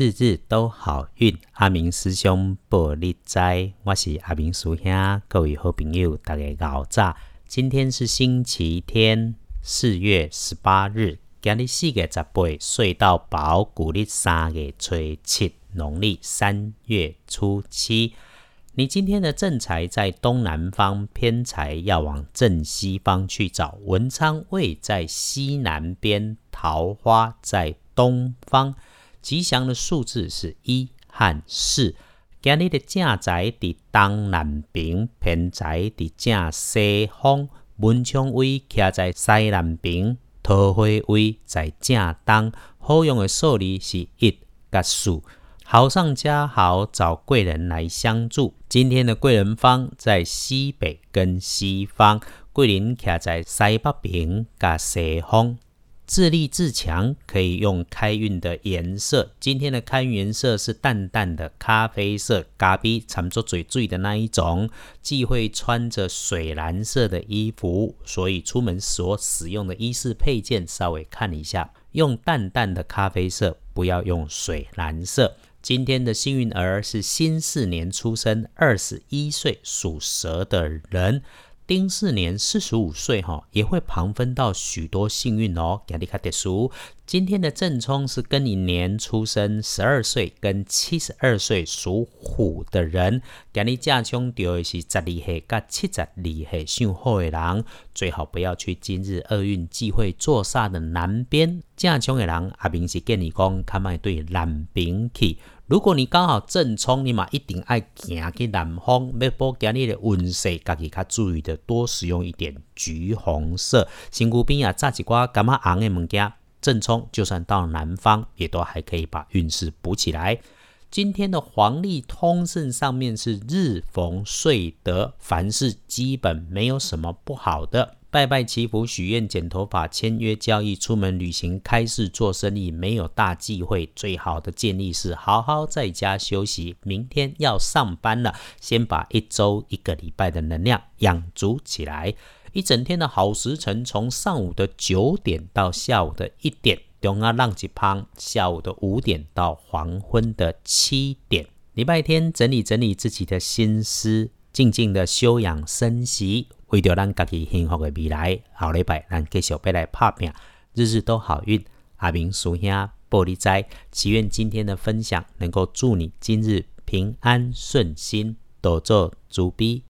日日都好运，阿明师兄报你知，我是阿明师兄，各位好朋友，大家好早。今天是星期天，四月十八日，今日四月十八，睡到饱，古历三月初七，农历三月初七。你今天的正财在东南方，偏财要往正西方去找。文昌位在西南边，桃花在东方。吉祥的数字是一和四。今日的正宅伫东南边，偏宅伫正西方。文昌位徛在西南边，桃花位在正东。好用的数字是一甲四。好上加好，找贵人来相助。今天的贵人方在西北跟西方，贵人徛在西北边甲西方。自立自强，可以用开运的颜色。今天的开运颜色是淡淡的咖啡色，咖啡藏着嘴嘴的那一种。忌讳穿着水蓝色的衣服，所以出门所使用的衣饰配件稍微看一下，用淡淡的咖啡色，不要用水蓝色。今天的幸运儿是辛巳年出生，二十一岁属蛇的人。丁巳年四十五岁，哈，也会旁分到许多幸运哦。吉利卡特书，今天的正冲是跟你年出生十二岁跟七十二岁属虎的人。吉利驾冲掉的是十二岁跟七十二岁属虎的人，最好不要去今日厄运忌讳坐煞的南边。正冲的人，阿明是建议讲，看卖对南边去。如果你刚好正冲，你嘛一定爱行去南方。要保今日的运势，家己较注意的，多使用一点橘红色。身躯边啊，炸一寡干嘛红的物件。正冲，就算到南方，也都还可以把运势补起来。今天的黄历通胜上面是日逢岁德，凡事基本没有什么不好的。拜拜祈福、许愿、剪头发、签约交易、出门旅行、开市做生意，没有大忌讳。最好的建议是好好在家休息。明天要上班了，先把一周、一个礼拜的能量养足起来。一整天的好时辰，从上午的九点到下午的一点，中啊浪起旁；下午的五点到黄昏的七点。礼拜天整理整理自己的心思，静静的休养生息。为着咱家己幸福的未来，后礼拜咱继续要来拍拼，日日都好运。阿明叔兄玻璃斋，祈愿今天的分享能够祝你今日平安顺心，多做主逼。